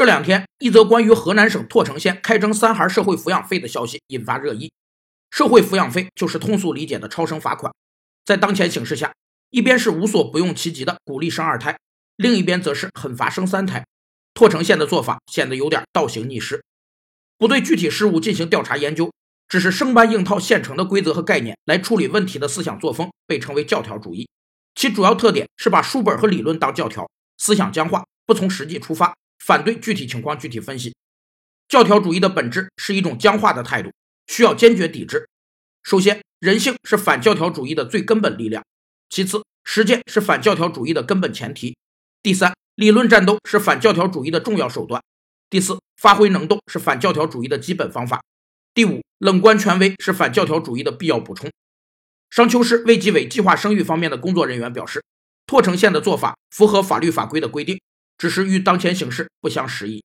这两天，一则关于河南省拓城县开征三孩社会抚养费的消息引发热议。社会抚养费就是通俗理解的超生罚款，在当前形势下，一边是无所不用其极的鼓励生二胎，另一边则是狠罚生三胎。拓城县的做法显得有点倒行逆施，不对具体事务进行调查研究，只是生搬硬套现成的规则和概念来处理问题的思想作风，被称为教条主义。其主要特点是把书本和理论当教条，思想僵化，不从实际出发。反对具体情况具体分析，教条主义的本质是一种僵化的态度，需要坚决抵制。首先，人性是反教条主义的最根本力量；其次，实践是反教条主义的根本前提；第三，理论战斗是反教条主义的重要手段；第四，发挥能动是反教条主义的基本方法；第五，冷观权威是反教条主义的必要补充。商丘市卫计委计划生育方面的工作人员表示，拓城县的做法符合法律法规的规定。只是与当前形势不相适宜。